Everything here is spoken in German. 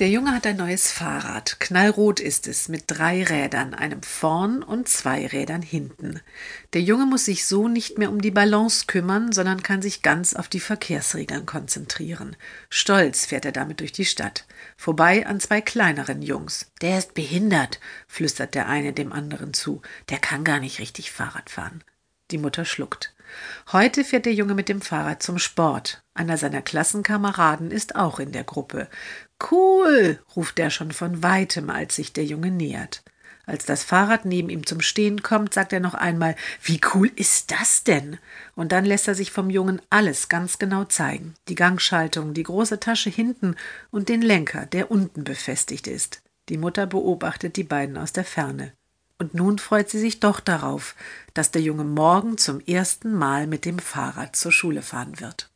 der Junge hat ein neues Fahrrad. Knallrot ist es, mit drei Rädern, einem vorn und zwei Rädern hinten. Der Junge muss sich so nicht mehr um die Balance kümmern, sondern kann sich ganz auf die Verkehrsregeln konzentrieren. Stolz fährt er damit durch die Stadt. Vorbei an zwei kleineren Jungs. Der ist behindert, flüstert der eine dem anderen zu. Der kann gar nicht richtig Fahrrad fahren. Die Mutter schluckt. Heute fährt der Junge mit dem Fahrrad zum Sport. Einer seiner Klassenkameraden ist auch in der Gruppe. Cool, ruft er schon von weitem, als sich der Junge nähert. Als das Fahrrad neben ihm zum Stehen kommt, sagt er noch einmal Wie cool ist das denn? Und dann lässt er sich vom Jungen alles ganz genau zeigen. Die Gangschaltung, die große Tasche hinten und den Lenker, der unten befestigt ist. Die Mutter beobachtet die beiden aus der Ferne. Und nun freut sie sich doch darauf, dass der Junge morgen zum ersten Mal mit dem Fahrrad zur Schule fahren wird.